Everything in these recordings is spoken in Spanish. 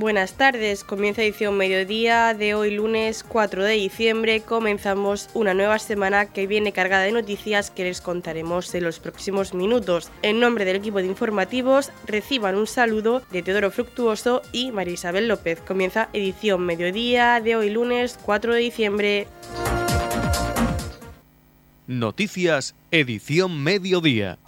Buenas tardes, comienza edición mediodía de hoy lunes 4 de diciembre. Comenzamos una nueva semana que viene cargada de noticias que les contaremos en los próximos minutos. En nombre del equipo de informativos, reciban un saludo de Teodoro Fructuoso y María Isabel López. Comienza edición mediodía de hoy lunes 4 de diciembre. Noticias, edición mediodía.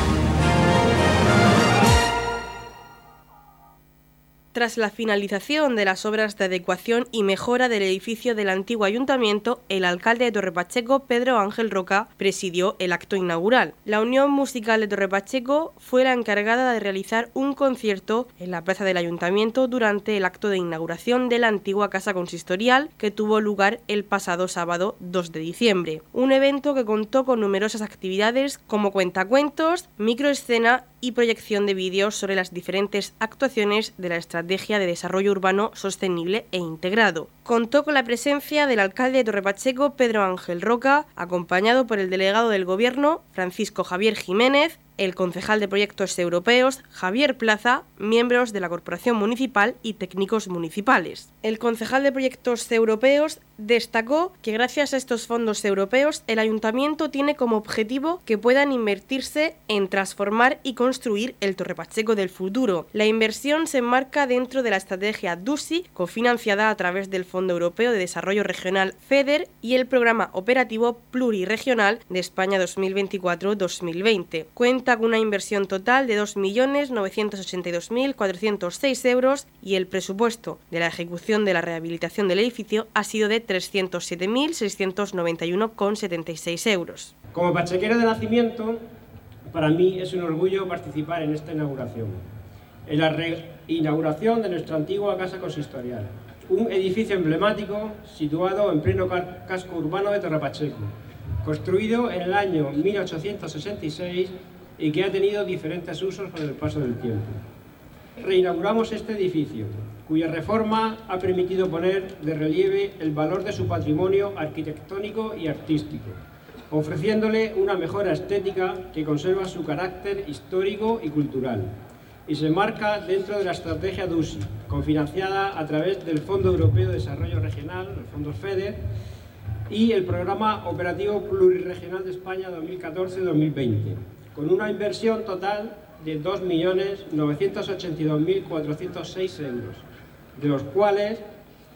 Tras la finalización de las obras de adecuación y mejora del edificio del antiguo ayuntamiento, el alcalde de Torrepacheco, Pedro Ángel Roca, presidió el acto inaugural. La Unión Musical de Torrepacheco fue la encargada de realizar un concierto en la plaza del ayuntamiento durante el acto de inauguración de la antigua casa consistorial que tuvo lugar el pasado sábado 2 de diciembre. Un evento que contó con numerosas actividades como cuentacuentos, microescena y proyección de vídeos sobre las diferentes actuaciones de la Estrategia de Desarrollo Urbano Sostenible e Integrado. Contó con la presencia del alcalde de Torrepacheco, Pedro Ángel Roca, acompañado por el delegado del Gobierno, Francisco Javier Jiménez, el concejal de proyectos europeos, Javier Plaza, miembros de la Corporación Municipal y técnicos municipales. El concejal de proyectos europeos destacó que gracias a estos fondos europeos el ayuntamiento tiene como objetivo que puedan invertirse en transformar y construir el Torre Pacheco del futuro. La inversión se enmarca dentro de la estrategia DUSI, cofinanciada a través del Fondo Europeo de Desarrollo Regional FEDER y el Programa Operativo Pluriregional de España 2024-2020. Cuenta con una inversión total de 2.982.406 euros y el presupuesto de la ejecución de la rehabilitación del edificio ha sido de 307.691,76 euros. Como pachequero de nacimiento, para mí es un orgullo participar en esta inauguración, en la inauguración de nuestra antigua casa consistorial, un edificio emblemático situado en pleno casco urbano de Torrepacheco, construido en el año 1866 y que ha tenido diferentes usos con el paso del tiempo. Reinauguramos este edificio, cuya reforma ha permitido poner de relieve el valor de su patrimonio arquitectónico y artístico, ofreciéndole una mejora estética que conserva su carácter histórico y cultural, y se marca dentro de la estrategia DUSI, confinanciada a través del Fondo Europeo de Desarrollo Regional, el Fondo FEDER, y el Programa Operativo Pluriregional de España 2014-2020, con una inversión total de 2.982.406 euros, de los cuales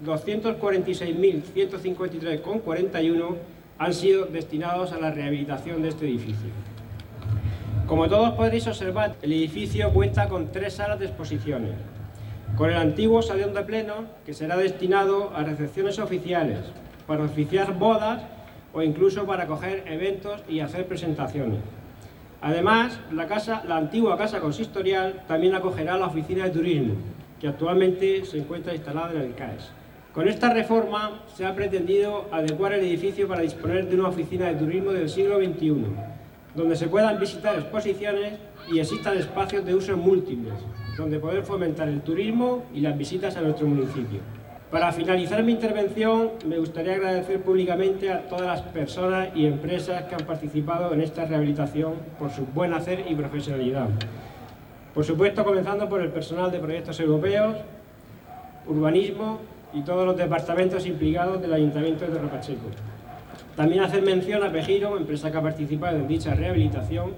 246.153,41 han sido destinados a la rehabilitación de este edificio. Como todos podréis observar, el edificio cuenta con tres salas de exposiciones, con el antiguo salón de pleno, que será destinado a recepciones oficiales, para oficiar bodas o incluso para acoger eventos y hacer presentaciones. Además, la, antigua casa consistorial también acogerá la oficina de turismo, que actualmente se encuentra instalada en el CAES. Con esta reforma se ha pretendido adecuar el edificio para disponer de una oficina de turismo del siglo XXI, donde se puedan visitar exposiciones y existan espacios de uso múltiples, donde poder fomentar el turismo y las visitas a nuestro municipio. Para finalizar mi intervención, me gustaría agradecer públicamente a todas las personas y empresas que han participado en esta rehabilitación por su buen hacer y profesionalidad. Por supuesto, comenzando por el personal de proyectos europeos, urbanismo y todos los departamentos implicados del Ayuntamiento de Torre Pacheco. También hacer mención a Pejiro, empresa que ha participado en dicha rehabilitación,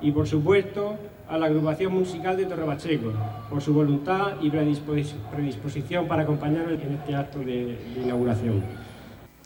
y por supuesto a la agrupación musical de Torre Pacheco por su voluntad y predisposición para acompañarnos en este acto de inauguración.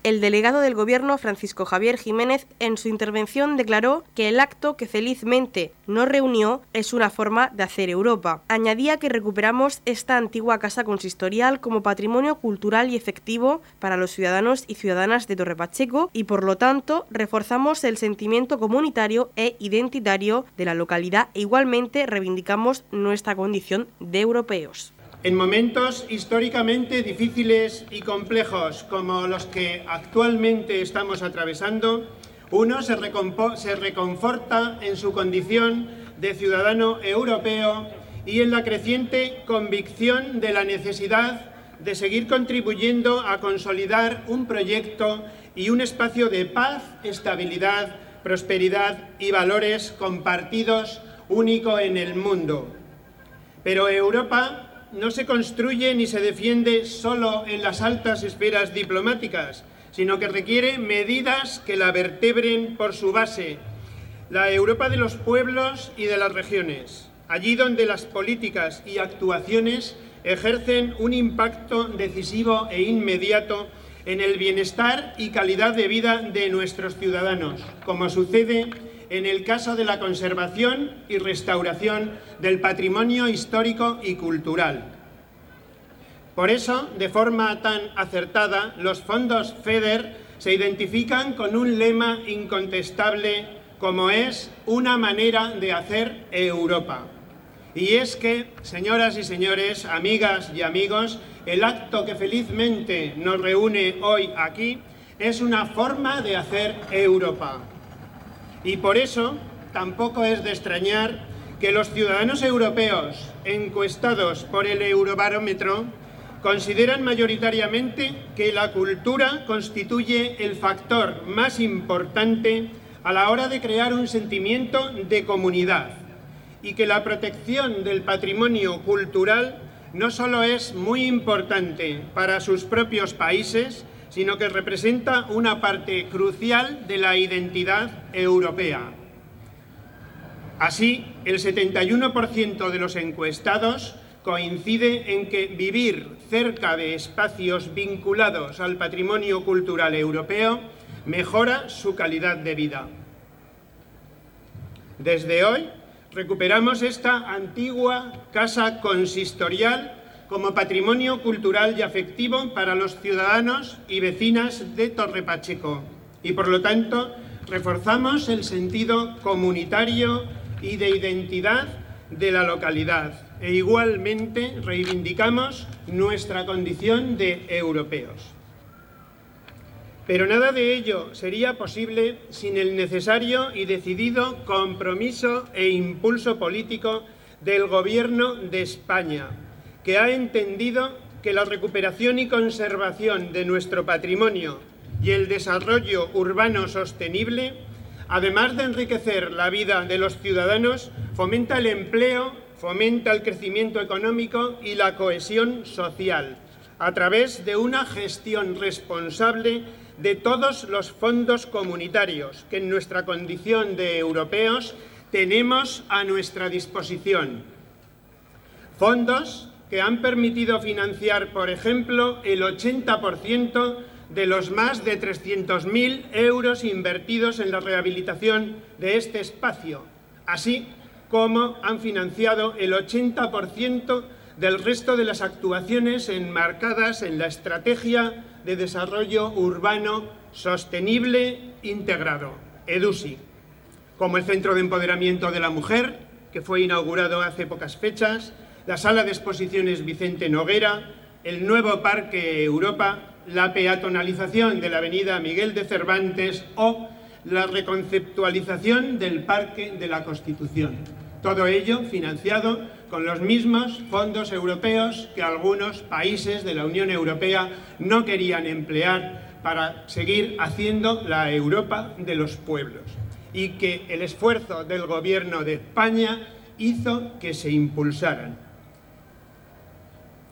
El delegado del Gobierno, Francisco Javier Jiménez, en su intervención declaró que el acto que felizmente no reunió es una forma de hacer Europa. Añadía que recuperamos esta antigua casa consistorial como patrimonio cultural y efectivo para los ciudadanos y ciudadanas de Torre Pacheco y por lo tanto reforzamos el sentimiento comunitario e identitario de la localidad e igualmente reivindicamos nuestra condición de europeos. En momentos históricamente difíciles y complejos como los que actualmente estamos atravesando, uno se, reconforta en su condición de ciudadano europeo y en la creciente convicción de la necesidad de seguir contribuyendo a consolidar un proyecto y un espacio de paz, estabilidad, prosperidad y valores compartidos único en el mundo. Pero Europa no se construye ni se defiende solo en las altas esferas diplomáticas, sino que requiere medidas que la vertebren por su base, la Europa de los pueblos y de las regiones, allí donde las políticas y actuaciones ejercen un impacto decisivo e inmediato en el bienestar y calidad de vida de nuestros ciudadanos, como sucede en el caso de la conservación y restauración del patrimonio histórico y cultural. Por eso, de forma tan acertada, los fondos FEDER se identifican con un lema incontestable como es una manera de hacer Europa. Y es que, señoras y señores, amigas y amigos, el acto que felizmente nos reúne hoy aquí es una forma de hacer Europa. Y por eso tampoco es de extrañar que los ciudadanos europeos encuestados por el Eurobarómetro consideran mayoritariamente que la cultura constituye el factor más importante a la hora de crear un sentimiento de comunidad y que la protección del patrimonio cultural no solo es muy importante para sus propios países, sino que representa una parte crucial de la identidad europea. Así, el 71% de los encuestados coincide en que vivir cerca de espacios vinculados al patrimonio cultural europeo mejora su calidad de vida. Desde hoy recuperamos esta antigua casa consistorial como patrimonio cultural y afectivo para los ciudadanos y vecinas de Torre Pacheco y por lo tanto reforzamos el sentido comunitario y de identidad de la localidad e igualmente reivindicamos nuestra condición de europeos. Pero nada de ello sería posible sin el necesario y decidido compromiso e impulso político del Gobierno de España, que ha entendido que la recuperación y conservación de nuestro patrimonio y el desarrollo urbano sostenible, además de enriquecer la vida de los ciudadanos, fomenta el empleo, fomenta el crecimiento económico y la cohesión social, a través de una gestión responsable de todos los fondos comunitarios que en nuestra condición de europeos tenemos a nuestra disposición. Fondos que han permitido financiar, por ejemplo, el 80% de los más de 300.000 euros invertidos en la rehabilitación de este espacio, así como han financiado el 80% del resto de las actuaciones enmarcadas en la Estrategia de Desarrollo Urbano Sostenible Integrado, EDUSI, como el Centro de Empoderamiento de la Mujer, que fue inaugurado hace pocas fechas, la Sala de Exposiciones Vicente Noguera, el nuevo Parque Europa, la peatonalización de la Avenida Miguel de Cervantes o la reconceptualización del Parque de la Constitución. Todo ello financiado con los mismos fondos europeos que algunos países de la Unión Europea no querían emplear para seguir haciendo la Europa de los pueblos y que el esfuerzo del Gobierno de España hizo que se impulsaran.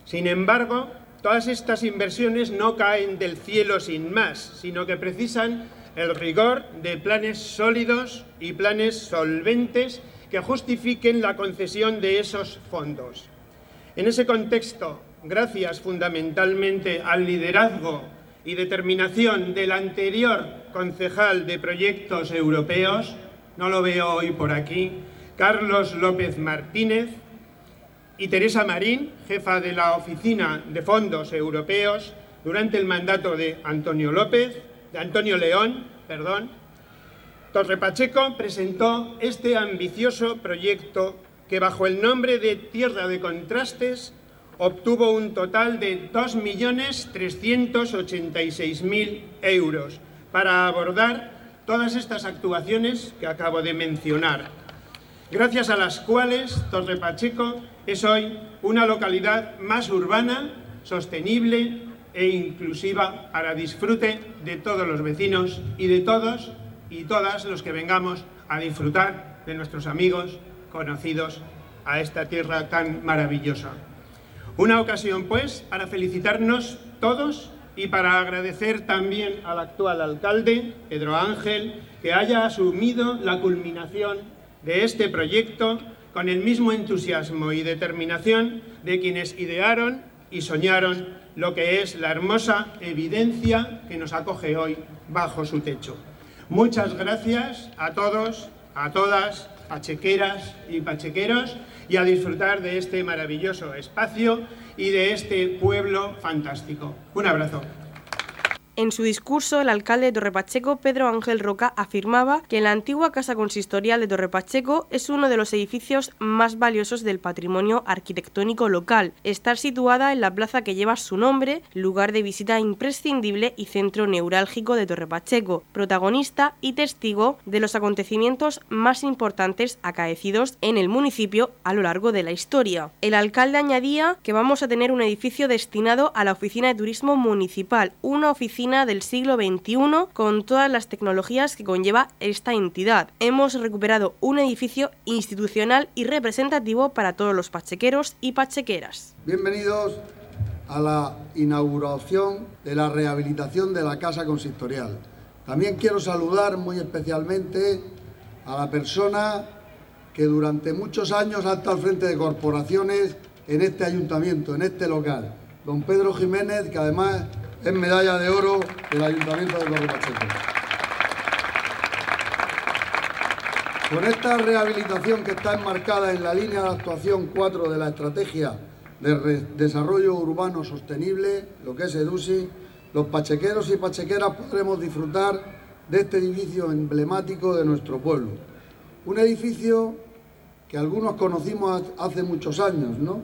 Sin embargo, todas estas inversiones no caen del cielo sin más, sino que precisan el rigor de planes sólidos y planes solventes que justifiquen la concesión de esos fondos. En ese contexto, gracias fundamentalmente al liderazgo y determinación del anterior concejal de proyectos europeos, no lo veo hoy por aquí, Carlos López Martínez, y Teresa Marín, jefa de la Oficina de Fondos Europeos, durante el mandato de Antonio López, de Antonio León, perdón, Torre Pacheco presentó este ambicioso proyecto que bajo el nombre de Tierra de Contrastes obtuvo un total de 2.386.000 euros para abordar todas estas actuaciones que acabo de mencionar, gracias a las cuales Torre Pacheco es hoy una localidad más urbana, sostenible e inclusiva para disfrute de todos los vecinos y de todos y todas los que vengamos a disfrutar de nuestros amigos conocidos a esta tierra tan maravillosa. Una ocasión, pues, para felicitarnos todos y para agradecer también al actual alcalde, Pedro Ángel, que haya asumido la culminación de este proyecto con el mismo entusiasmo y determinación de quienes idearon y soñaron lo que es la hermosa evidencia que nos acoge hoy bajo su techo. Muchas gracias a todos, a todas, pachequeras y pachequeros, y a disfrutar de este maravilloso espacio y de este pueblo fantástico. Un abrazo. En su discurso, el alcalde de Torrepacheco, Pedro Ángel Roca, afirmaba que la antigua Casa Consistorial de Torrepacheco es uno de los edificios más valiosos del patrimonio arquitectónico local. Estar situada en la plaza que lleva su nombre, lugar de visita imprescindible y centro neurálgico de Torrepacheco, protagonista y testigo de los acontecimientos más importantes acaecidos en el municipio a lo largo de la historia. El alcalde añadía que vamos a tener un edificio destinado a la Oficina de Turismo Municipal, una oficina del siglo XXI con todas las tecnologías que conlleva esta entidad. Hemos recuperado un edificio institucional y representativo para todos los pachequeros y pachequeras. Bienvenidos a la inauguración de la rehabilitación de la Casa Consistorial. También quiero saludar muy especialmente a la persona que durante muchos años ha estado al frente de corporaciones en este ayuntamiento, en este local, don Pedro Jiménez, que además es medalla de oro del Ayuntamiento de Torre Pacheco. Con esta rehabilitación que está enmarcada en la línea de actuación 4 de la Estrategia de Desarrollo Urbano Sostenible, lo que es EDUSI, los pachequeros y pachequeras podremos disfrutar de este edificio emblemático de nuestro pueblo. Un edificio que algunos conocimos hace muchos años, ¿no?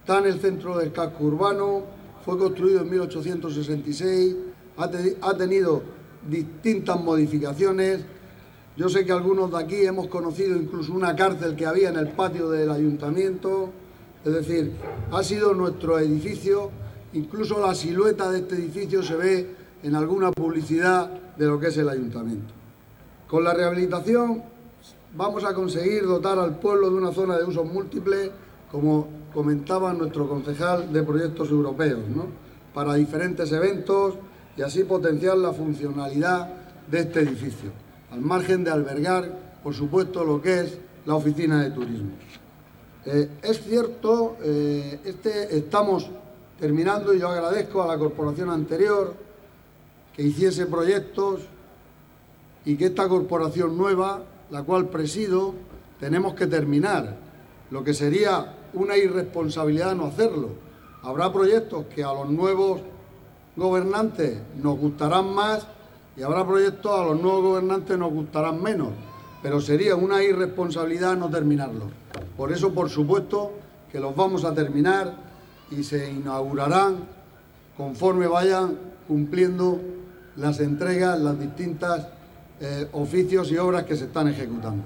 Está en el centro del casco urbano, fue construido en 1866, ha, tenido distintas modificaciones. Yo sé que algunos de aquí hemos conocido incluso una cárcel que había en el patio del ayuntamiento. Es decir, ha sido nuestro edificio, incluso la silueta de este edificio se ve en alguna publicidad de lo que es el ayuntamiento. Con la rehabilitación vamos a conseguir dotar al pueblo de una zona de usos múltiples como comentaba nuestro concejal de proyectos europeos, para diferentes eventos y así potenciar la funcionalidad de este edificio, al margen de albergar, por supuesto, lo que es la oficina de turismo. Eh, es cierto, eh, este, estamos terminando y yo agradezco a la corporación anterior que hiciese proyectos y que esta corporación nueva, la cual presido, tenemos que terminar lo que sería una irresponsabilidad no hacerlo. Habrá proyectos que a los nuevos gobernantes nos gustarán más y habrá proyectos a los nuevos gobernantes nos gustarán menos, pero sería una irresponsabilidad no terminarlos. Por eso, por supuesto, que los vamos a terminar y se inaugurarán conforme vayan cumpliendo las entregas, las distintas eh, oficios y obras que se están ejecutando.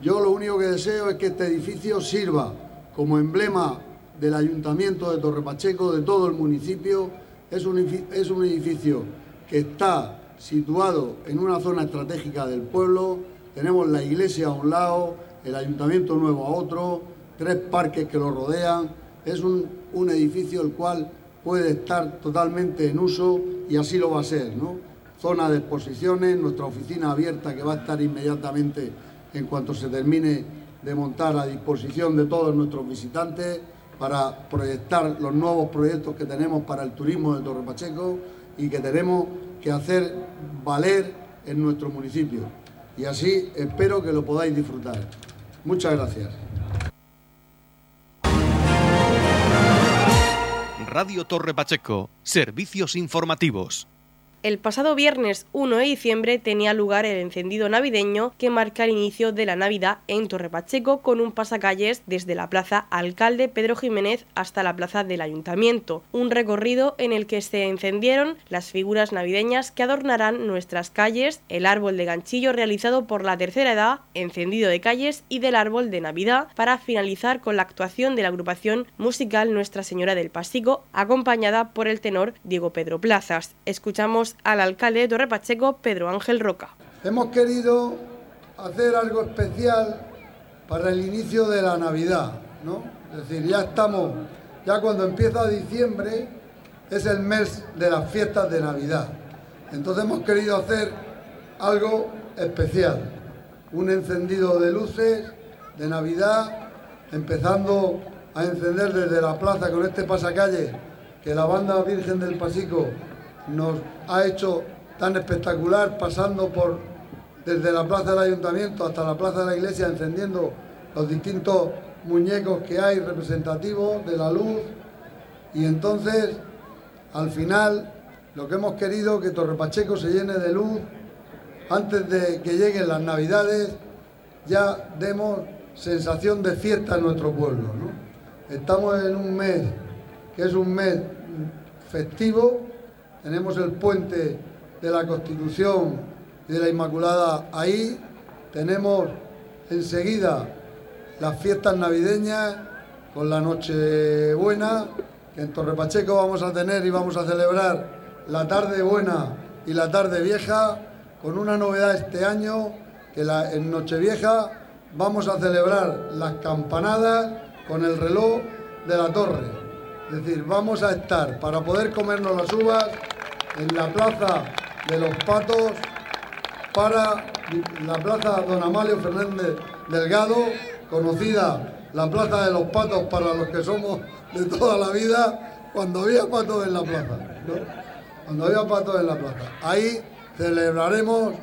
Yo lo único que deseo es que este edificio sirva como emblema del Ayuntamiento de Torrepacheco, de todo el municipio. Es un, es un edificio que está situado en una zona estratégica del pueblo. Tenemos la iglesia a un lado, el Ayuntamiento Nuevo a otro, tres parques que lo rodean. Es un, un edificio el cual puede estar totalmente en uso y así lo va a ser. ¿no? Zona de exposiciones, nuestra oficina abierta que va a estar inmediatamente en cuanto se termine de montar a disposición de todos nuestros visitantes para proyectar los nuevos proyectos que tenemos para el turismo de Torre Pacheco y que tenemos que hacer valer en nuestro municipio. Y así espero que lo podáis disfrutar. Muchas gracias. Radio Torre Pacheco, servicios informativos. El pasado viernes 1 de diciembre tenía lugar el encendido navideño que marca el inicio de la Navidad en Torre Pacheco con un pasacalles desde la Plaza Alcalde Pedro Jiménez hasta la Plaza del Ayuntamiento, un recorrido en el que se encendieron las figuras navideñas que adornarán nuestras calles, el árbol de ganchillo realizado por la tercera edad, encendido de calles y del árbol de Navidad para finalizar con la actuación de la agrupación musical Nuestra Señora del Pasico acompañada por el tenor Diego Pedro Plazas. Escuchamos al alcalde de Torre Pacheco, Pedro Ángel Roca. Hemos querido hacer algo especial para el inicio de la Navidad, ¿no? Es decir, ya estamos Ya cuando empieza diciembre es el mes de las fiestas de Navidad. Entonces hemos querido hacer algo especial, un encendido de luces de Navidad, empezando a encender desde la plaza con este pasacalle que la banda Virgen del Pasico nos ha hecho tan espectacular, pasando por desde la plaza del ayuntamiento hasta la plaza de la iglesia, encendiendo los distintos muñecos que hay representativos de la luz. Y entonces, al final, lo que hemos querido que Torre Pacheco se llene de luz antes de que lleguen las navidades, ya demos sensación de fiesta en nuestro pueblo. Estamos en un mes que es un mes festivo, tenemos el puente de la Constitución y de la Inmaculada ahí, tenemos enseguida las fiestas navideñas con la Nochebuena, que en Torre Pacheco vamos a tener y vamos a celebrar la tarde buena y la tarde vieja, con una novedad este año, que en Nochevieja vamos a celebrar las campanadas con el reloj de la torre. Es decir, vamos a estar para poder comernos las uvas en la plaza de los patos para la plaza Don Amalio Fernández Delgado, conocida la plaza de los patos para los que somos de toda la vida, cuando había patos en la plaza. Cuando había patos en la plaza. Ahí celebraremos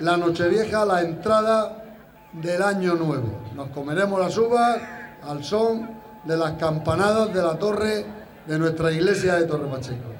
la Nochevieja, la entrada del Año Nuevo. Nos comeremos las uvas al son de las campanadas de la torre de nuestra iglesia de Torre Pacheco.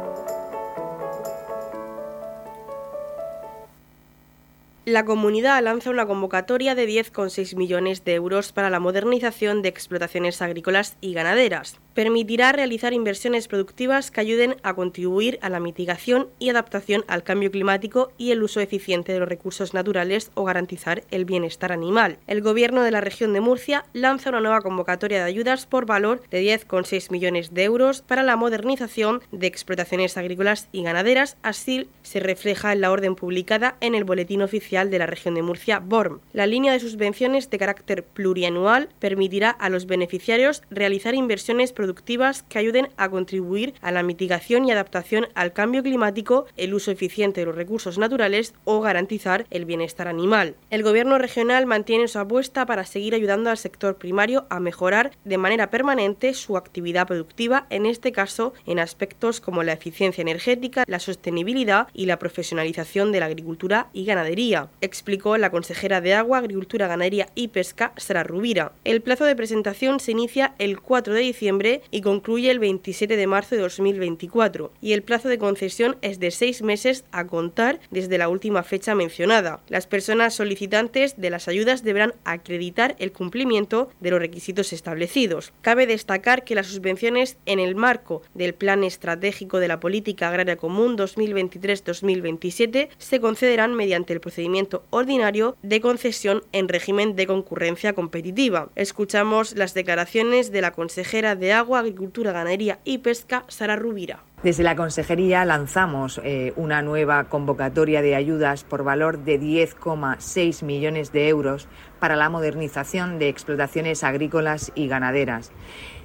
La comunidad lanza una convocatoria de 10,6 millones de euros para la modernización de explotaciones agrícolas y ganaderas permitirá realizar inversiones productivas que ayuden a contribuir a la mitigación y adaptación al cambio climático y el uso eficiente de los recursos naturales o garantizar el bienestar animal. El Gobierno de la región de Murcia lanza una nueva convocatoria de ayudas por valor de 10,6 millones de euros para la modernización de explotaciones agrícolas y ganaderas, así se refleja en la orden publicada en el Boletín Oficial de la región de Murcia, BORM. La línea de subvenciones de carácter plurianual permitirá a los beneficiarios realizar inversiones productivas que ayuden a contribuir a la mitigación y adaptación al cambio climático, el uso eficiente de los recursos naturales o garantizar el bienestar animal. El Gobierno regional mantiene su apuesta para seguir ayudando al sector primario a mejorar de manera permanente su actividad productiva, en este caso en aspectos como la eficiencia energética, la sostenibilidad y la profesionalización de la agricultura y ganadería, explicó la consejera de Agua, Agricultura, Ganadería y Pesca, Sara Rubira. El plazo de presentación se inicia el 4 de diciembre y concluye el 27 de marzo de 2024 y el plazo de concesión es de seis meses a contar desde la última fecha mencionada. Las personas solicitantes de las ayudas deberán acreditar el cumplimiento de los requisitos establecidos. Cabe destacar que las subvenciones en el marco del Plan Estratégico de la Política Agraria Común 2023-2027 se concederán mediante el procedimiento ordinario de concesión en régimen de concurrencia competitiva. Escuchamos las declaraciones de la consejera de Agua, Agricultura, Ganadería y Pesca, Sara Rubira. Desde la Consejería lanzamos eh, una nueva convocatoria de ayudas por valor de 10,6 millones de euros para la modernización de explotaciones agrícolas y ganaderas.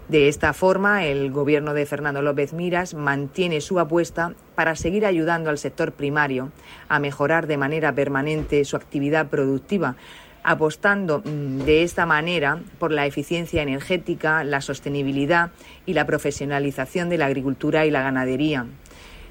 De esta forma, el Gobierno de Fernando López Miras mantiene su apuesta para seguir ayudando al sector primario a mejorar de manera permanente su actividad productiva, apostando mm, de esta manera por la eficiencia energética, la sostenibilidad y la profesionalización de la agricultura y la ganadería.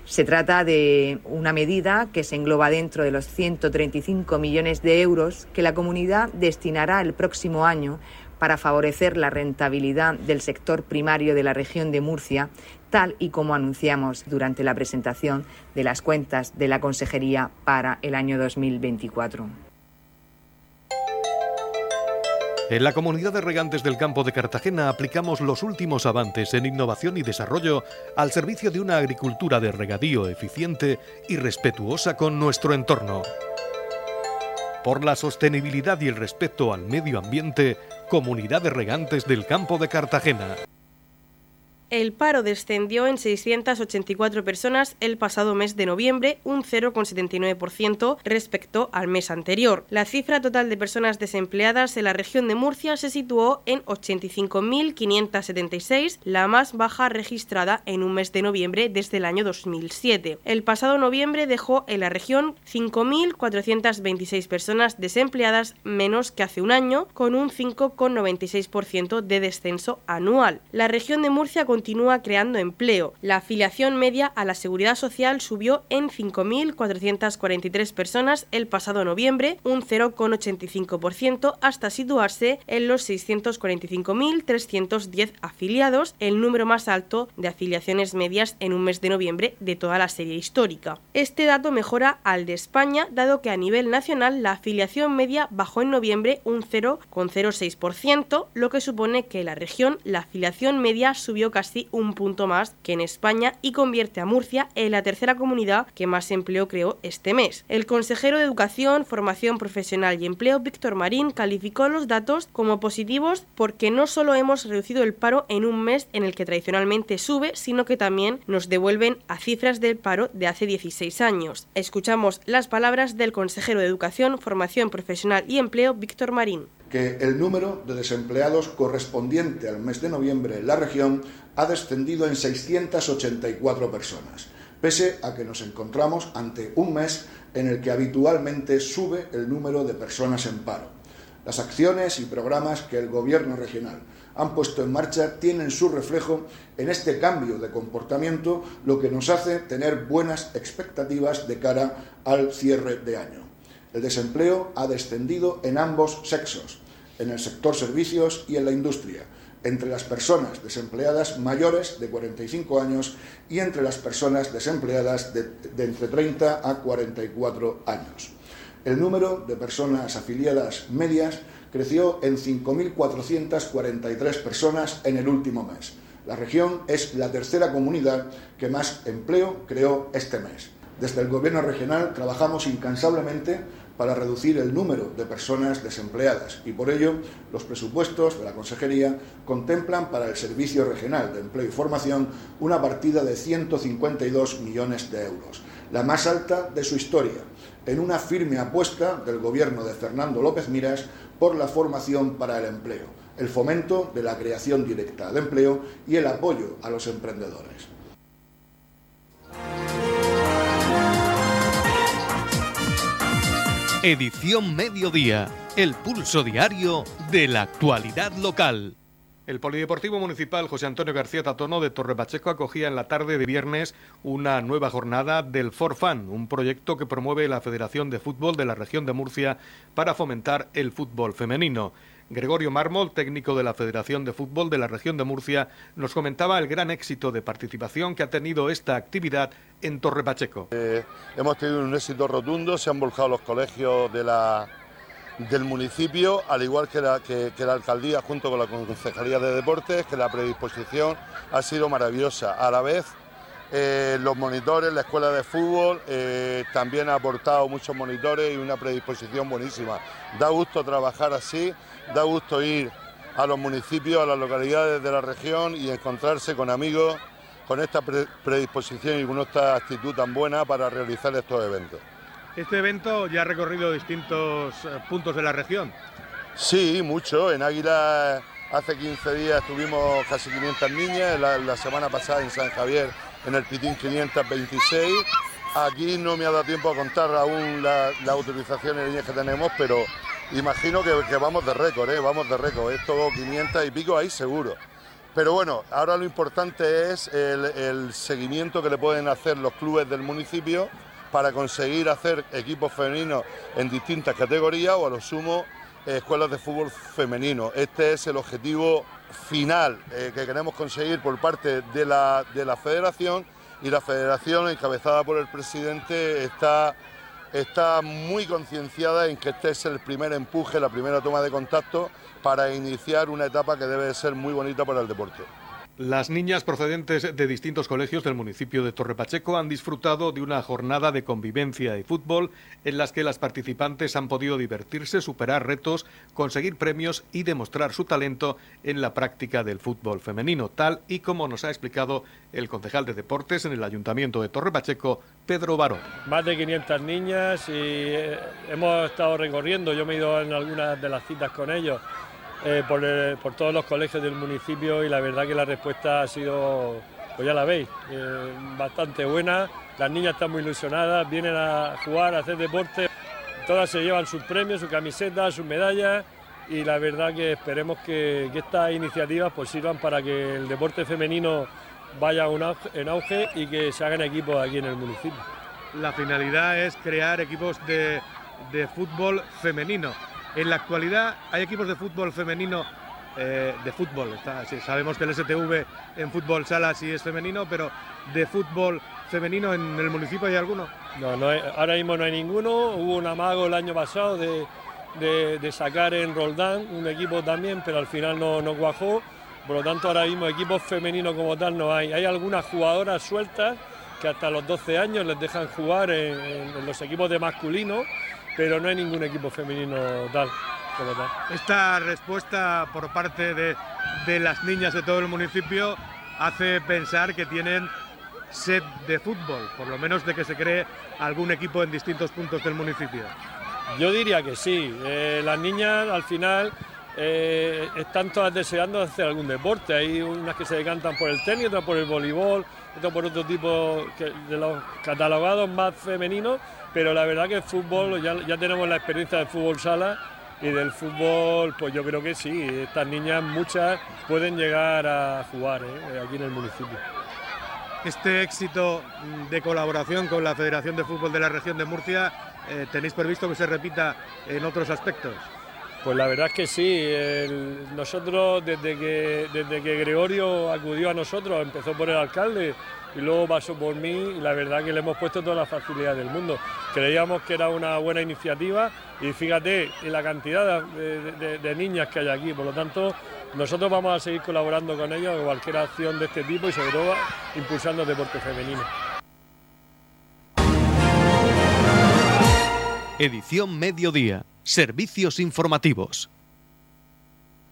Se trata de una medida que se engloba dentro de los 135 millones de euros que la comunidad destinará el próximo año para favorecer la rentabilidad del sector primario de la región de Murcia, tal y como anunciamos durante la presentación de las cuentas de la Consejería para el año 2024. En la comunidad de regantes del campo de Cartagena aplicamos los últimos avances en innovación y desarrollo al servicio de una agricultura de regadío eficiente y respetuosa con nuestro entorno. Por la sostenibilidad y el respeto al medio ambiente, Comunidad de Regantes del Campo de Cartagena. El paro descendió en 684 personas el pasado mes de noviembre, un 0,79% respecto al mes anterior. La cifra total de personas desempleadas en la región de Murcia se situó en 85.576, la más baja registrada en un mes de noviembre desde el año 2007. El pasado noviembre dejó en la región 5.426 personas desempleadas menos que hace un año, con un 5,96% de descenso anual. La región de Murcia continúa creando empleo. La afiliación media a la seguridad social subió en 5.443 personas el pasado noviembre, un 0,85%, hasta situarse en los 645.310 afiliados, el número más alto de afiliaciones medias en un mes de noviembre de toda la serie histórica. Este dato mejora al de España, dado que a nivel nacional la afiliación media bajó en noviembre un 0,06%, lo que supone que la región la afiliación media subió casi un punto más que en España y convierte a Murcia en la tercera comunidad que más empleo creó este mes. El consejero de Educación, Formación Profesional y Empleo, Víctor Marín, calificó los datos como positivos porque no solo hemos reducido el paro en un mes en el que tradicionalmente sube, sino que también nos devuelven a cifras del paro de hace 16 años. Escuchamos las palabras del consejero de Educación, Formación Profesional y Empleo, Víctor Marín que el número de desempleados correspondiente al mes de noviembre en la región ha descendido en 684 personas, pese a que nos encontramos ante un mes en el que habitualmente sube el número de personas en paro. Las acciones y programas que el Gobierno regional han puesto en marcha tienen su reflejo en este cambio de comportamiento, lo que nos hace tener buenas expectativas de cara al cierre de año. El desempleo ha descendido en ambos sexos, en el sector servicios y en la industria, entre las personas desempleadas mayores de 45 años y entre las personas desempleadas de, entre 30 a 44 años. El número de personas afiliadas medias creció en 5.443 personas en el último mes. La región es la tercera comunidad que más empleo creó este mes. Desde el Gobierno regional trabajamos incansablemente para reducir el número de personas desempleadas y por ello los presupuestos de la Consejería contemplan para el Servicio Regional de Empleo y Formación una partida de 152 millones de euros, la más alta de su historia, en una firme apuesta del Gobierno de Fernando López Miras por la formación para el empleo, el fomento de la creación directa de empleo y el apoyo a los emprendedores. Edición Mediodía, el pulso diario de la actualidad local. El Polideportivo Municipal José Antonio García Tatono de Torre Pacheco acogía en la tarde de viernes una nueva jornada del Forfan, un proyecto que promueve la Federación de Fútbol de la región de Murcia para fomentar el fútbol femenino. Gregorio Mármol, técnico de la Federación de Fútbol de la región de Murcia, nos comentaba el gran éxito de participación que ha tenido esta actividad en Torre Pacheco. Eh, hemos tenido un éxito rotundo, se han volcado los colegios del municipio, al igual que la, que, la alcaldía junto con la Concejalía de Deportes, que la predisposición ha sido maravillosa. A la vez, eh, los monitores, la escuela de fútbol eh, también ha aportado muchos monitores y una predisposición buenísima. Da gusto trabajar así, da gusto ir a los municipios, a las localidades de la región y encontrarse con amigos con esta predisposición y con esta actitud tan buena para realizar estos eventos. Este evento ya ha recorrido distintos eh, puntos de la región. Sí, mucho. En Águila hace 15 días tuvimos casi 500 niñas, la semana pasada en San Javier en el Pitín 526. Aquí no me ha dado tiempo a contar aún las la utilizaciones que tenemos, pero imagino que, vamos de récord, ¿eh? vamos de récord. Esto 500 y pico ahí seguro. Pero bueno, ahora lo importante es el, seguimiento que le pueden hacer los clubes del municipio para conseguir hacer equipos femeninos en distintas categorías o a lo sumo escuelas de fútbol femenino. Este es el objetivo final eh, que queremos conseguir por parte de la, de la federación y la federación encabezada por el presidente está está muy concienciada en que este es el primer empuje, la primera toma de contacto para iniciar una etapa que debe ser muy bonita para el deporte. Las niñas procedentes de distintos colegios del municipio de Torrepacheco han disfrutado de una jornada de convivencia y fútbol en las que las participantes han podido divertirse, superar retos, conseguir premios y demostrar su talento en la práctica del fútbol femenino, tal y como nos ha explicado el concejal de deportes en el Ayuntamiento de Torrepacheco, Pedro Barón. Más de 500 niñas y eh, hemos estado recorriendo, yo me he ido en algunas de las citas con ellos eh, por, todos los colegios del municipio y la verdad que la respuesta ha sido, pues ya la veis, eh, bastante buena. Las niñas están muy ilusionadas, vienen a jugar, a hacer deporte, todas se llevan sus premios, sus camisetas, sus medallas y la verdad que esperemos que, estas iniciativas pues sirvan para que el deporte femenino vaya en auge y que se hagan equipos aquí en el municipio. La finalidad es crear equipos de, de fútbol femenino. En la actualidad hay equipos de fútbol femenino, eh, de fútbol, sabemos que el STV en fútbol sala sí es femenino, pero de fútbol femenino en el municipio hay alguno. No, ahora mismo no hay ninguno. Hubo un amago el año pasado de, sacar en Roldán un equipo también, pero al final no, no cuajó. Por lo tanto, ahora mismo equipos femeninos como tal no hay. Hay algunas jugadoras sueltas que hasta los 12 años les dejan jugar en los equipos de masculino pero no hay ningún equipo femenino tal como tal. Esta respuesta por parte de, de las niñas de todo el municipio hace pensar que tienen sed de fútbol, por lo menos de que se cree algún equipo en distintos puntos del municipio. Yo diría que sí. Eh, las niñas al final eh, están todas deseando hacer algún deporte. Hay unas que se decantan por el tenis, otras por el voleibol, otras por otro tipo de los catalogados más femeninos pero la verdad que el fútbol, ya, tenemos la experiencia del fútbol sala y del fútbol, pues yo creo que sí, estas niñas muchas pueden llegar a jugar ¿eh? aquí en el municipio. Este éxito de colaboración con la Federación de Fútbol de la región de Murcia, eh, ¿tenéis previsto que se repita en otros aspectos? Pues la verdad es que sí, nosotros desde que, desde que Gregorio acudió a nosotros, empezó por el alcalde, y luego pasó por mí y la verdad que le hemos puesto toda la facilidad del mundo. Creíamos que era una buena iniciativa y fíjate en la cantidad de, niñas que hay aquí, por lo tanto nosotros vamos a seguir colaborando con ellos en cualquier acción de este tipo y sobre todo impulsando el deporte femenino. Edición Mediodía. Servicios informativos.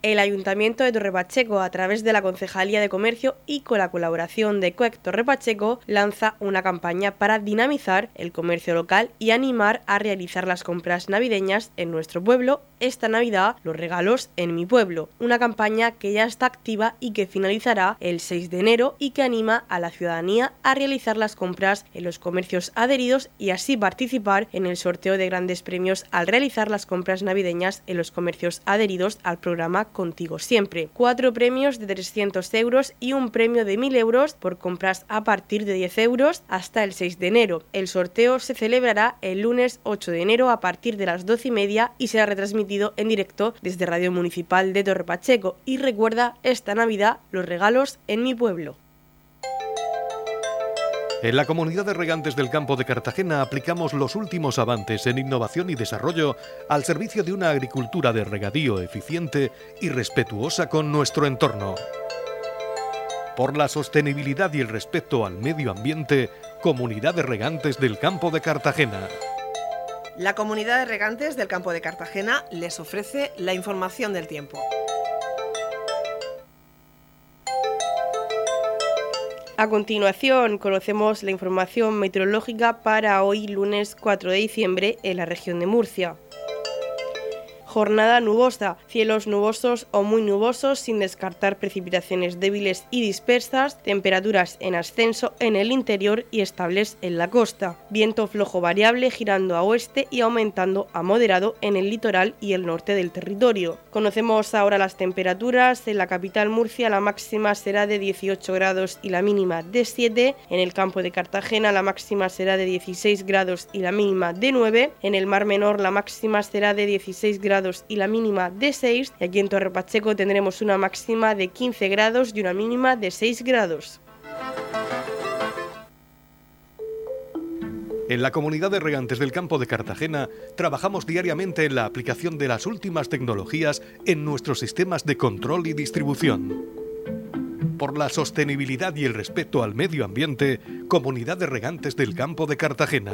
El Ayuntamiento de Torrepacheco, a través de la Concejalía de Comercio y con la colaboración de CUEC Torrepacheco, lanza una campaña para dinamizar el comercio local y animar a realizar las compras navideñas en nuestro pueblo esta Navidad, los regalos en mi pueblo. Una campaña que ya está activa y que finalizará el 6 de enero y que anima a la ciudadanía a realizar las compras en los comercios adheridos y así participar en el sorteo de grandes premios al realizar las compras navideñas en los comercios adheridos al programa contigo siempre. Cuatro premios de 300 euros y un premio de 1.000 euros por compras a partir de 10 euros hasta el 6 de enero. El sorteo se celebrará el lunes 8 de enero a partir de las 12 y media y será retransmitido en directo desde Radio Municipal de Torre Pacheco. Y recuerda esta Navidad los regalos en mi pueblo. En la comunidad de regantes del campo de Cartagena aplicamos los últimos avances en innovación y desarrollo al servicio de una agricultura de regadío eficiente y respetuosa con nuestro entorno. Por la sostenibilidad y el respeto al medio ambiente, Comunidad de Regantes del Campo de Cartagena. La Comunidad de Regantes del Campo de Cartagena les ofrece la información del tiempo. A continuación, conocemos la información meteorológica para hoy lunes 4 de diciembre en la región de Murcia. Jornada nubosa, cielos nubosos o muy nubosos sin descartar precipitaciones débiles y dispersas, temperaturas en ascenso en el interior y estables en la costa. Viento flojo variable girando a oeste y aumentando a moderado en el litoral y el norte del territorio. Conocemos ahora las temperaturas. En la capital Murcia la máxima será de 18 grados y la mínima de 7. En el campo de Cartagena la máxima será de 16 grados y la mínima de 9. En el Mar Menor la máxima será de 16 grados y la mínima de 6. Y aquí en Torre Pacheco tendremos una máxima de 15 grados y una mínima de 6 grados. En la comunidad de regantes del campo de Cartagena trabajamos diariamente en la aplicación de las últimas tecnologías en nuestros sistemas de control y distribución. Por la sostenibilidad y el respeto al medio ambiente, Comunidad de Regantes del Campo de Cartagena.